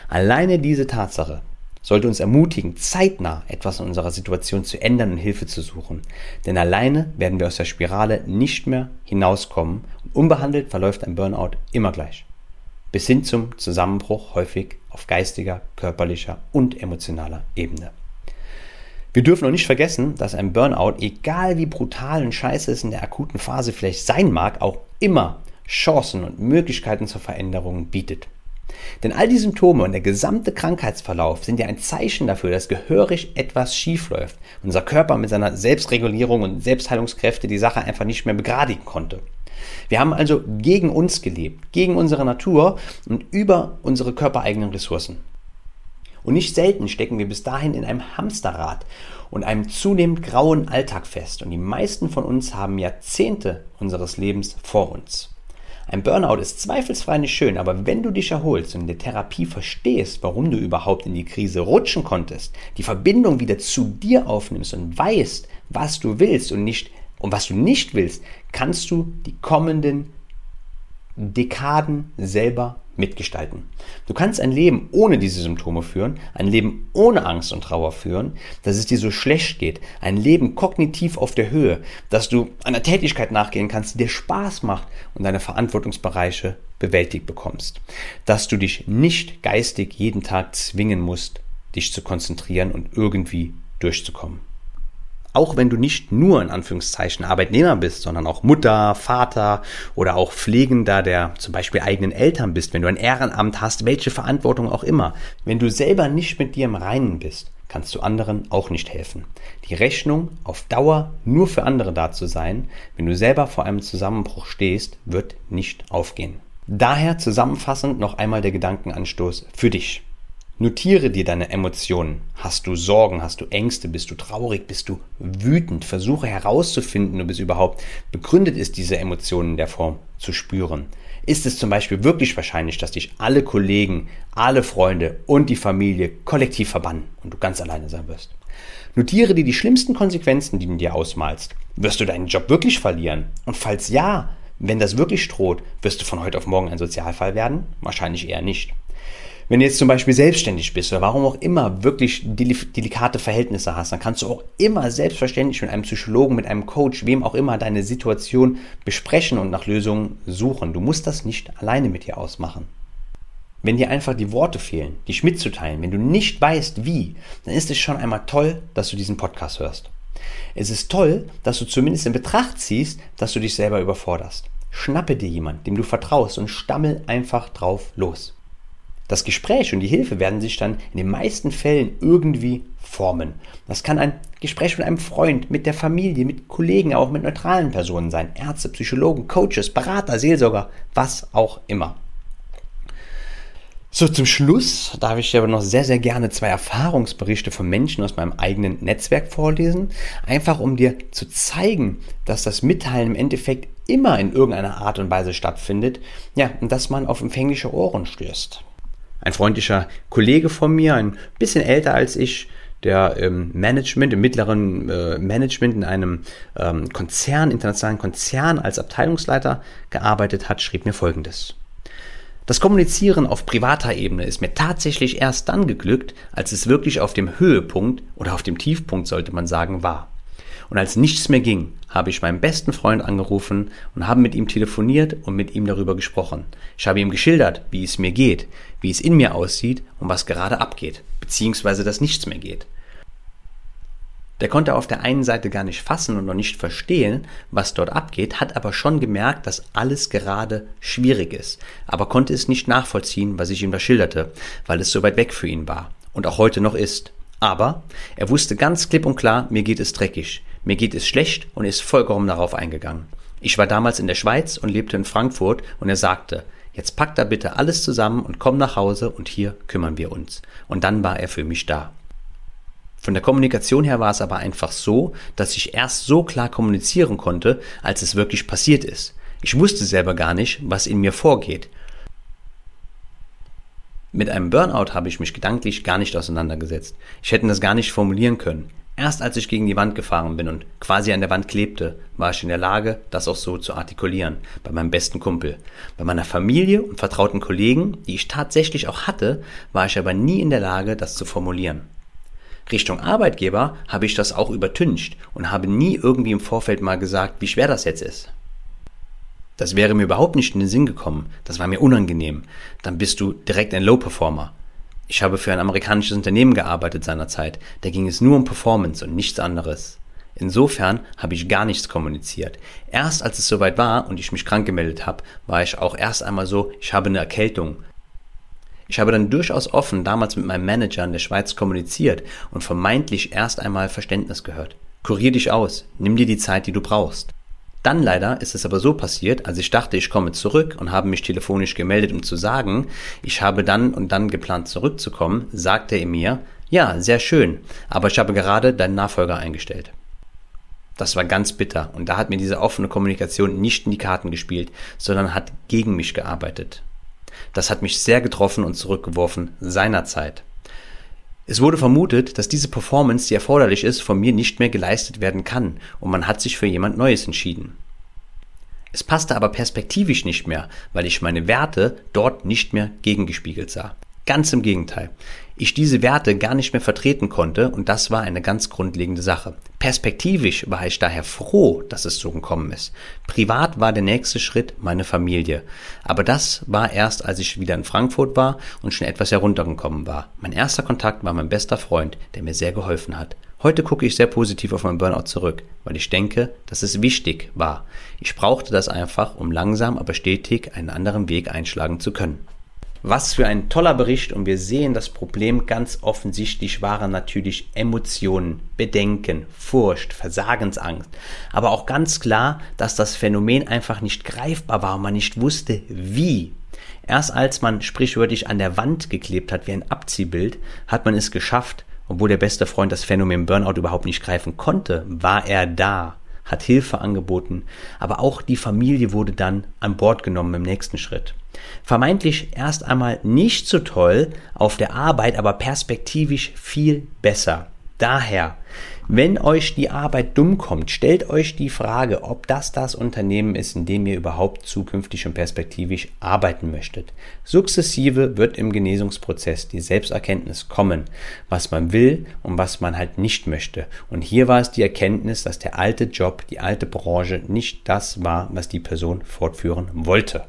Alleine diese Tatsache sollte uns ermutigen, zeitnah etwas in unserer Situation zu ändern und Hilfe zu suchen. Denn alleine werden wir aus der Spirale nicht mehr hinauskommen und unbehandelt verläuft ein Burnout immer gleich. Bis hin zum Zusammenbruch häufig auf geistiger, körperlicher und emotionaler Ebene. Wir dürfen auch nicht vergessen, dass ein Burnout, egal wie brutal und scheiße es in der akuten Phase vielleicht sein mag, auch immer Chancen und Möglichkeiten zur Veränderung bietet. Denn all die Symptome und der gesamte Krankheitsverlauf sind ja ein Zeichen dafür, dass gehörig etwas schiefläuft. Unser Körper mit seiner Selbstregulierung und Selbstheilungskräfte die Sache einfach nicht mehr begradigen konnte. Wir haben also gegen uns gelebt, gegen unsere Natur und über unsere körpereigenen Ressourcen. Und nicht selten stecken wir bis dahin in einem Hamsterrad und einem zunehmend grauen Alltag fest. Und die meisten von uns haben Jahrzehnte unseres Lebens vor uns. Ein Burnout ist zweifelsfrei nicht schön, aber wenn du dich erholst und in der Therapie verstehst, warum du überhaupt in die Krise rutschen konntest, die Verbindung wieder zu dir aufnimmst und weißt, was du willst und nicht Und was du nicht willst, kannst du die kommenden Dekaden selber mitgestalten. Du kannst ein Leben ohne diese Symptome führen, ein Leben ohne Angst und Trauer führen, dass es dir so schlecht geht, ein Leben kognitiv auf der Höhe, dass du einer Tätigkeit nachgehen kannst, die dir Spaß macht und deine Verantwortungsbereiche bewältigt bekommst, dass du dich nicht geistig jeden Tag zwingen musst, dich zu konzentrieren und irgendwie durchzukommen. Auch wenn du nicht nur in Anführungszeichen Arbeitnehmer bist, sondern auch Mutter, Vater oder auch Pflegender der zum Beispiel eigenen Eltern bist, wenn du ein Ehrenamt hast, welche Verantwortung auch immer. Wenn du selber nicht mit dir im Reinen bist, kannst du anderen auch nicht helfen. Die Rechnung, auf Dauer nur für andere da zu sein, wenn du selber vor einem Zusammenbruch stehst, wird nicht aufgehen. Daher zusammenfassend noch einmal der Gedankenanstoß für dich. Notiere dir deine Emotionen. Hast du Sorgen? Hast du Ängste? Bist du traurig? Bist du wütend? Versuche herauszufinden, ob es überhaupt begründet ist, diese Emotionen in der Form zu spüren. Ist es zum Beispiel wirklich wahrscheinlich, dass dich alle Kollegen, alle Freunde und die Familie kollektiv verbannen und du ganz alleine sein wirst? Notiere dir die schlimmsten Konsequenzen, die du dir ausmalst. Wirst du deinen Job wirklich verlieren? Und falls ja, wenn das wirklich droht, wirst du von heute auf morgen ein Sozialfall werden? Wahrscheinlich eher nicht. Wenn du jetzt zum Beispiel selbstständig bist oder warum auch immer wirklich delikate Verhältnisse hast, dann kannst du auch immer selbstverständlich mit einem Psychologen, mit einem Coach, wem auch immer deine Situation besprechen und nach Lösungen suchen. Du musst das nicht alleine mit dir ausmachen. Wenn dir einfach die Worte fehlen, dich mitzuteilen, wenn du nicht weißt wie, dann ist es schon einmal toll, dass du diesen Podcast hörst. Es ist toll, dass du zumindest in Betracht ziehst, dass du dich selber überforderst. Schnappe dir jemand, dem du vertraust und stammel einfach drauf los. Das Gespräch und die Hilfe werden sich dann in den meisten Fällen irgendwie formen. Das kann ein Gespräch mit einem Freund, mit der Familie, mit Kollegen, auch mit neutralen Personen sein. Ärzte, Psychologen, Coaches, Berater, Seelsorger, was auch immer. So, zum Schluss darf ich dir aber noch sehr, sehr gerne zwei Erfahrungsberichte von Menschen aus meinem eigenen Netzwerk vorlesen. Einfach um dir zu zeigen, dass das Mitteilen im Endeffekt immer in irgendeiner Art und Weise stattfindet. Ja, und dass man auf empfängliche Ohren stößt ein freundlicher Kollege von mir, ein bisschen älter als ich, der im Management, im mittleren äh, Management in einem ähm, Konzern, internationalen Konzern als Abteilungsleiter gearbeitet hat, schrieb mir folgendes. Das Kommunizieren auf privater Ebene ist mir tatsächlich erst dann geglückt, als es wirklich auf dem Höhepunkt oder auf dem Tiefpunkt, sollte man sagen, war. Und als nichts mehr ging, habe ich meinen besten Freund angerufen und habe mit ihm telefoniert und mit ihm darüber gesprochen. Ich habe ihm geschildert, wie es mir geht, wie es in mir aussieht und was gerade abgeht, beziehungsweise dass nichts mehr geht. Der konnte auf der einen Seite gar nicht fassen und noch nicht verstehen, was dort abgeht, hat aber schon gemerkt, dass alles gerade schwierig ist, aber konnte es nicht nachvollziehen, was ich ihm da schilderte, weil es so weit weg für ihn war und auch heute noch ist. Aber er wusste ganz klipp und klar, mir geht es dreckig. Mir geht es schlecht und ist vollkommen darauf eingegangen. Ich war damals in der Schweiz und lebte in Frankfurt und er sagte, jetzt pack da bitte alles zusammen und komm nach Hause und hier kümmern wir uns. Und dann war er für mich da. Von der Kommunikation her war es aber einfach so, dass ich erst so klar kommunizieren konnte, als es wirklich passiert ist. Ich wusste selber gar nicht, was in mir vorgeht. Mit einem Burnout habe ich mich gedanklich gar nicht auseinandergesetzt. Ich hätte das gar nicht formulieren können. Erst als ich gegen die Wand gefahren bin und quasi an der Wand klebte, war ich in der Lage, das auch so zu artikulieren. Bei meinem besten Kumpel. Bei meiner Familie und vertrauten Kollegen, die ich tatsächlich auch hatte, war ich aber nie in der Lage, das zu formulieren. Richtung Arbeitgeber habe ich das auch übertüncht und habe nie irgendwie im Vorfeld mal gesagt, wie schwer das jetzt ist. Das wäre mir überhaupt nicht in den Sinn gekommen. Das war mir unangenehm. Dann bist du direkt ein Low-Performer. Ich habe für ein amerikanisches Unternehmen gearbeitet seinerzeit. Da ging es nur um Performance und nichts anderes. Insofern habe ich gar nichts kommuniziert. Erst als es soweit war und ich mich krank gemeldet habe, war ich auch erst einmal so, ich habe eine Erkältung. Ich habe dann durchaus offen damals mit meinem Manager in der Schweiz kommuniziert und vermeintlich erst einmal Verständnis gehört. Kurier dich aus, nimm dir die Zeit, die du brauchst. Dann leider ist es aber so passiert, als ich dachte, ich komme zurück und habe mich telefonisch gemeldet, um zu sagen, ich habe dann und dann geplant zurückzukommen, sagte er mir, ja, sehr schön, aber ich habe gerade deinen Nachfolger eingestellt. Das war ganz bitter und da hat mir diese offene Kommunikation nicht in die Karten gespielt, sondern hat gegen mich gearbeitet. Das hat mich sehr getroffen und zurückgeworfen seinerzeit. Es wurde vermutet, dass diese Performance, die erforderlich ist, von mir nicht mehr geleistet werden kann und man hat sich für jemand Neues entschieden. Es passte aber perspektivisch nicht mehr, weil ich meine Werte dort nicht mehr gegengespiegelt sah. Ganz im Gegenteil. Ich diese Werte gar nicht mehr vertreten konnte und das war eine ganz grundlegende Sache. Perspektivisch war ich daher froh, dass es so gekommen ist. Privat war der nächste Schritt meine Familie. Aber das war erst, als ich wieder in Frankfurt war und schon etwas heruntergekommen war. Mein erster Kontakt war mein bester Freund, der mir sehr geholfen hat. Heute gucke ich sehr positiv auf meinen Burnout zurück, weil ich denke, dass es wichtig war. Ich brauchte das einfach, um langsam aber stetig einen anderen Weg einschlagen zu können. Was für ein toller Bericht und wir sehen, das Problem ganz offensichtlich waren natürlich Emotionen, Bedenken, Furcht, Versagensangst, aber auch ganz klar, dass das Phänomen einfach nicht greifbar war und man nicht wusste, wie. Erst als man sprichwörtlich an der Wand geklebt hat wie ein Abziehbild, hat man es geschafft, obwohl der beste Freund das Phänomen Burnout überhaupt nicht greifen konnte, war er da hat Hilfe angeboten, aber auch die Familie wurde dann an Bord genommen im nächsten Schritt. Vermeintlich erst einmal nicht so toll auf der Arbeit, aber perspektivisch viel besser. Daher, wenn euch die Arbeit dumm kommt, stellt euch die Frage, ob das das Unternehmen ist, in dem ihr überhaupt zukünftig und perspektivisch arbeiten möchtet. Sukzessive wird im Genesungsprozess die Selbsterkenntnis kommen, was man will und was man halt nicht möchte. Und hier war es die Erkenntnis, dass der alte Job, die alte Branche nicht das war, was die Person fortführen wollte.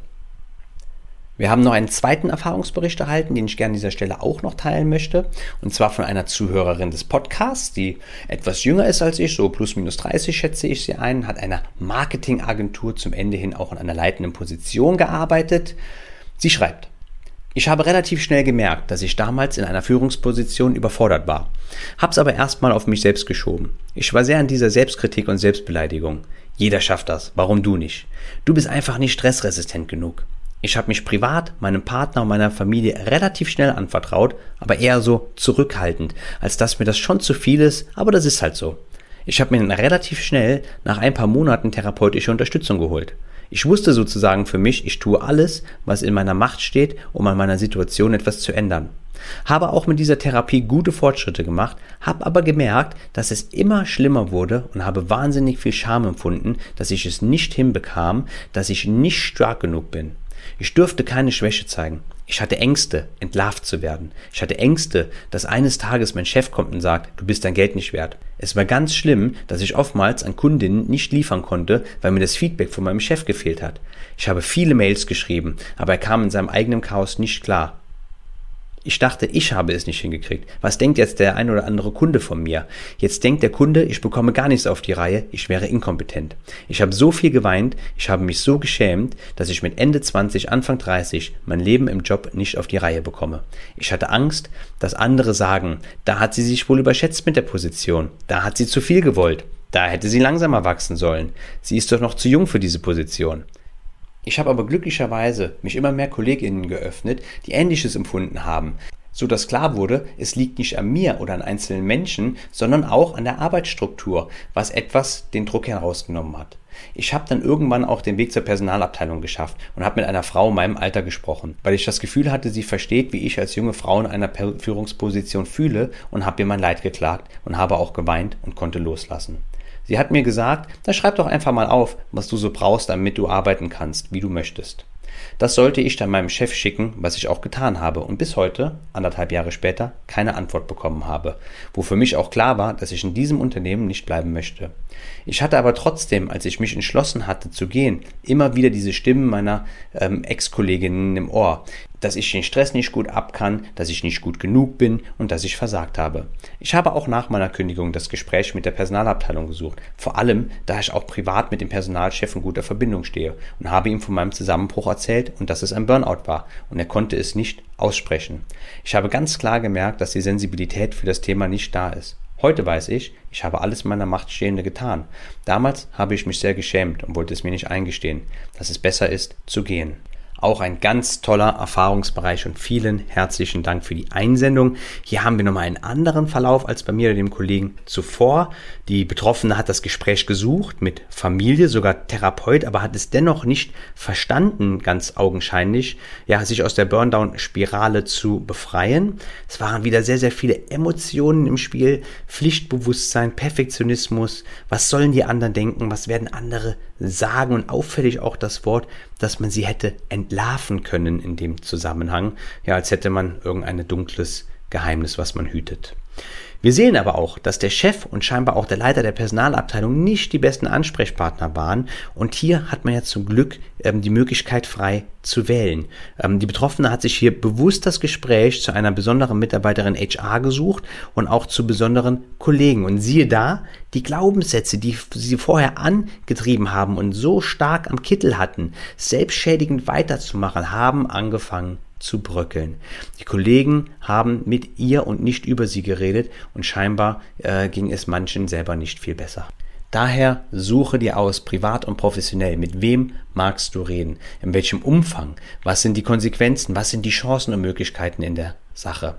Wir haben noch einen zweiten Erfahrungsbericht erhalten, den ich gerne an dieser Stelle auch noch teilen möchte. Und zwar von einer Zuhörerin des Podcasts, die etwas jünger ist als ich, so plus minus 30 schätze ich sie ein, hat einer Marketingagentur zum Ende hin auch in einer leitenden Position gearbeitet. Sie schreibt, ich habe relativ schnell gemerkt, dass ich damals in einer Führungsposition überfordert war, hab's aber erstmal auf mich selbst geschoben. Ich war sehr an dieser Selbstkritik und Selbstbeleidigung. Jeder schafft das, warum du nicht? Du bist einfach nicht stressresistent genug. Ich habe mich privat meinem Partner und meiner Familie relativ schnell anvertraut, aber eher so zurückhaltend, als dass mir das schon zu viel ist, aber das ist halt so. Ich habe mir relativ schnell nach ein paar Monaten therapeutische Unterstützung geholt. Ich wusste sozusagen für mich, ich tue alles, was in meiner Macht steht, um an meiner Situation etwas zu ändern. Habe auch mit dieser Therapie gute Fortschritte gemacht, habe aber gemerkt, dass es immer schlimmer wurde und habe wahnsinnig viel Scham empfunden, dass ich es nicht hinbekam, dass ich nicht stark genug bin. Ich durfte keine Schwäche zeigen. Ich hatte Ängste, entlarvt zu werden. Ich hatte Ängste, dass eines Tages mein Chef kommt und sagt, du bist dein Geld nicht wert. Es war ganz schlimm, dass ich oftmals an Kundinnen nicht liefern konnte, weil mir das Feedback von meinem Chef gefehlt hat. Ich habe viele Mails geschrieben, aber er kam in seinem eigenen Chaos nicht klar. Ich dachte, ich habe es nicht hingekriegt. Was denkt jetzt der ein oder andere Kunde von mir? Jetzt denkt der Kunde, ich bekomme gar nichts auf die Reihe, ich wäre inkompetent. Ich habe so viel geweint, ich habe mich so geschämt, dass ich mit Ende 20, Anfang 30 mein Leben im Job nicht auf die Reihe bekomme. Ich hatte Angst, dass andere sagen, da hat sie sich wohl überschätzt mit der Position, da hat sie zu viel gewollt, da hätte sie langsamer wachsen sollen. Sie ist doch noch zu jung für diese Position. Ich habe aber glücklicherweise mich immer mehr KollegInnen geöffnet, die Ähnliches empfunden haben, so dass klar wurde, es liegt nicht an mir oder an einzelnen Menschen, sondern auch an der Arbeitsstruktur, was etwas den Druck herausgenommen hat. Ich habe dann irgendwann auch den Weg zur Personalabteilung geschafft und habe mit einer Frau in meinem Alter gesprochen, weil ich das Gefühl hatte, sie versteht, wie ich als junge Frau in einer Führungsposition fühle und habe ihr mein Leid geklagt und habe auch geweint und konnte loslassen. Sie hat mir gesagt, da schreib doch einfach mal auf, was du so brauchst, damit du arbeiten kannst, wie du möchtest. Das sollte ich dann meinem Chef schicken, was ich auch getan habe und bis heute, anderthalb Jahre später, keine Antwort bekommen habe, wo für mich auch klar war, dass ich in diesem Unternehmen nicht bleiben möchte. Ich hatte aber trotzdem, als ich mich entschlossen hatte zu gehen, immer wieder diese Stimmen meiner ähm, Ex-Kolleginnen im Ohr, dass ich den Stress nicht gut ab kann, dass ich nicht gut genug bin und dass ich versagt habe. Ich habe auch nach meiner Kündigung das Gespräch mit der Personalabteilung gesucht, vor allem da ich auch privat mit dem Personalchef in guter Verbindung stehe und habe ihm von meinem Zusammenbruch erzählt und dass es ein Burnout war und er konnte es nicht aussprechen. Ich habe ganz klar gemerkt, dass die Sensibilität für das Thema nicht da ist. Heute weiß ich, ich habe alles meiner Macht Stehende getan. Damals habe ich mich sehr geschämt und wollte es mir nicht eingestehen, dass es besser ist, zu gehen. Auch ein ganz toller Erfahrungsbereich und vielen herzlichen Dank für die Einsendung. Hier haben wir nochmal einen anderen Verlauf als bei mir oder dem Kollegen zuvor. Die Betroffene hat das Gespräch gesucht mit Familie, sogar Therapeut, aber hat es dennoch nicht verstanden, ganz augenscheinlich, ja, sich aus der Burndown-Spirale zu befreien. Es waren wieder sehr, sehr viele Emotionen im Spiel, Pflichtbewusstsein, Perfektionismus, was sollen die anderen denken, was werden andere sagen und auffällig auch das Wort, dass man sie hätte entlarven können in dem Zusammenhang, ja, als hätte man irgendein dunkles Geheimnis, was man hütet. Wir sehen aber auch, dass der Chef und scheinbar auch der Leiter der Personalabteilung nicht die besten Ansprechpartner waren. Und hier hat man ja zum Glück ähm, die Möglichkeit frei zu wählen. Ähm, die Betroffene hat sich hier bewusst das Gespräch zu einer besonderen Mitarbeiterin HR gesucht und auch zu besonderen Kollegen. Und siehe da, die Glaubenssätze, die sie vorher angetrieben haben und so stark am Kittel hatten, selbstschädigend weiterzumachen, haben angefangen zu bröckeln. Die Kollegen haben mit ihr und nicht über sie geredet und scheinbar äh, ging es manchen selber nicht viel besser. Daher suche dir aus, privat und professionell, mit wem magst du reden, in welchem Umfang, was sind die Konsequenzen, was sind die Chancen und Möglichkeiten in der Sache.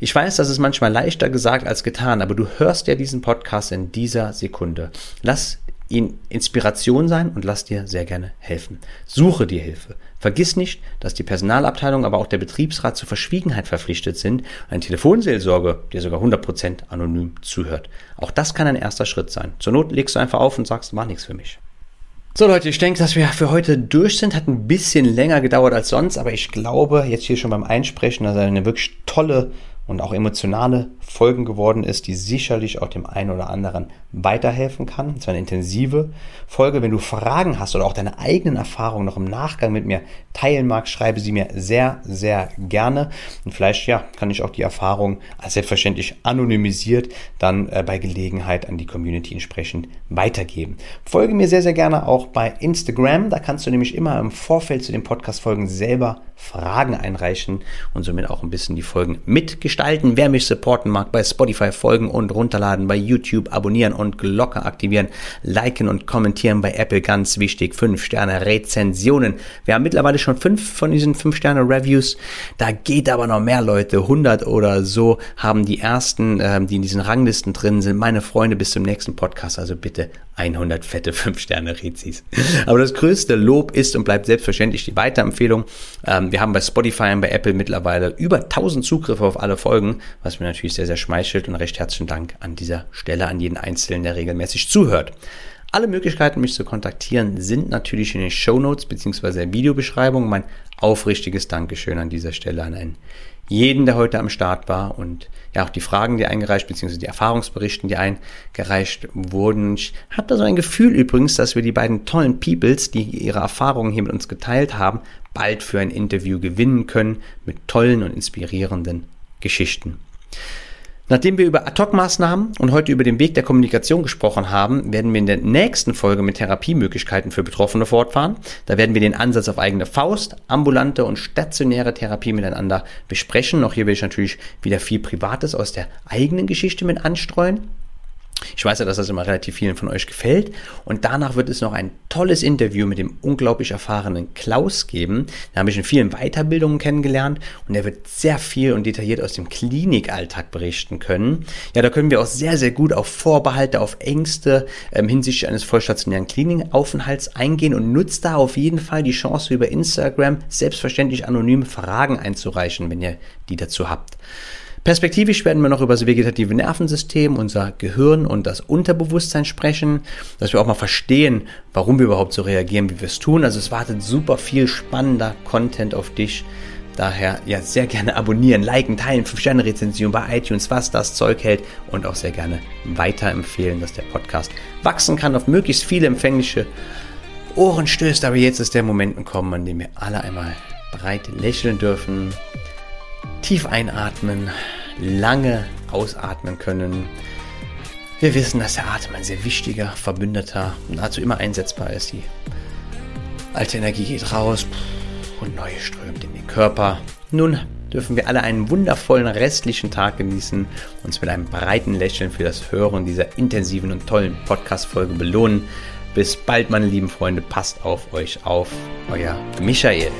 Ich weiß, das ist manchmal leichter gesagt als getan, aber du hörst ja diesen Podcast in dieser Sekunde. Lass ihn Inspiration sein und lass dir sehr gerne helfen. Suche dir Hilfe. Vergiss nicht, dass die Personalabteilung, aber auch der Betriebsrat zur Verschwiegenheit verpflichtet sind und eine Telefonseelsorge dir sogar 100% anonym zuhört. Auch das kann ein erster Schritt sein. Zur Not legst du einfach auf und sagst, mach nichts für mich. So Leute, ich denke, dass wir für heute durch sind. Hat ein bisschen länger gedauert als sonst, aber ich glaube, jetzt hier schon beim Einsprechen, dass eine wirklich tolle und auch emotionale Folgen geworden ist, die sicherlich auch dem einen oder anderen weiterhelfen kann. Es war eine intensive Folge. Wenn du Fragen hast oder auch deine eigenen Erfahrungen noch im Nachgang mit mir teilen magst, schreibe sie mir sehr, sehr gerne. Und vielleicht, ja, kann ich auch die Erfahrung als selbstverständlich anonymisiert dann äh, bei Gelegenheit an die Community entsprechend weitergeben. Folge mir sehr, sehr gerne auch bei Instagram. Da kannst du nämlich immer im Vorfeld zu den Podcast-Folgen selber Fragen einreichen und somit auch ein bisschen die Folgen mitgestalten. Wer mich supporten mag, bei Spotify folgen und runterladen, bei YouTube abonnieren und Glocke aktivieren, liken und kommentieren bei Apple ganz wichtig. 5 Sterne Rezensionen. Wir haben mittlerweile schon 5 von diesen 5 Sterne Reviews. Da geht aber noch mehr Leute. 100 oder so haben die ersten, äh, die in diesen Ranglisten drin sind, meine Freunde bis zum nächsten Podcast. Also bitte 100 fette *laughs* 5 Sterne Rezis. Aber das größte Lob ist und bleibt selbstverständlich die Weiterempfehlung. Ähm, wir haben bei Spotify und bei Apple mittlerweile über 1000 Zugriffe auf alle Folgen, was mir natürlich sehr, sehr schmeichelt und recht herzlichen Dank an dieser Stelle an jeden Einzelnen, der regelmäßig zuhört. Alle Möglichkeiten, mich zu kontaktieren, sind natürlich in den Show Notes bzw. der Videobeschreibung. Mein aufrichtiges Dankeschön an dieser Stelle an einen jeden, der heute am Start war und ja auch die Fragen, die eingereicht, beziehungsweise die Erfahrungsberichten, die eingereicht wurden. Ich habe da so ein Gefühl übrigens, dass wir die beiden tollen Peoples, die ihre Erfahrungen hier mit uns geteilt haben, bald für ein Interview gewinnen können mit tollen und inspirierenden Geschichten. Nachdem wir über Ad-Hoc-Maßnahmen und heute über den Weg der Kommunikation gesprochen haben, werden wir in der nächsten Folge mit Therapiemöglichkeiten für Betroffene fortfahren. Da werden wir den Ansatz auf eigene Faust, ambulante und stationäre Therapie miteinander besprechen. Auch hier will ich natürlich wieder viel Privates aus der eigenen Geschichte mit anstreuen. Ich weiß ja, dass das immer relativ vielen von euch gefällt. Und danach wird es noch ein tolles Interview mit dem unglaublich erfahrenen Klaus geben. Da habe ich in vielen Weiterbildungen kennengelernt und er wird sehr viel und detailliert aus dem Klinikalltag berichten können. Ja, da können wir auch sehr, sehr gut auf Vorbehalte, auf Ängste ähm, hinsichtlich eines vollstationären Klinikaufenthalts eingehen und nutzt da auf jeden Fall die Chance über Instagram selbstverständlich anonyme Fragen einzureichen, wenn ihr die dazu habt. Perspektivisch werden wir noch über das vegetative Nervensystem, unser Gehirn und das Unterbewusstsein sprechen, dass wir auch mal verstehen, warum wir überhaupt so reagieren, wie wir es tun. Also es wartet super viel spannender Content auf dich. Daher ja sehr gerne abonnieren, liken, teilen, 5-Sterne-Rezension bei iTunes, was das Zeug hält und auch sehr gerne weiterempfehlen, dass der Podcast wachsen kann, auf möglichst viele empfängliche Ohren stößt. Aber jetzt ist der Moment gekommen, an dem wir alle einmal breit lächeln dürfen tief einatmen, lange ausatmen können. Wir wissen, dass der Atem ein sehr wichtiger Verbündeter und nahezu immer einsetzbar ist. Die alte Energie geht raus und neue strömt in den Körper. Nun dürfen wir alle einen wundervollen restlichen Tag genießen, uns mit einem breiten Lächeln für das Hören dieser intensiven und tollen Podcast-Folge belohnen. Bis bald, meine lieben Freunde, passt auf euch auf. Euer Michael.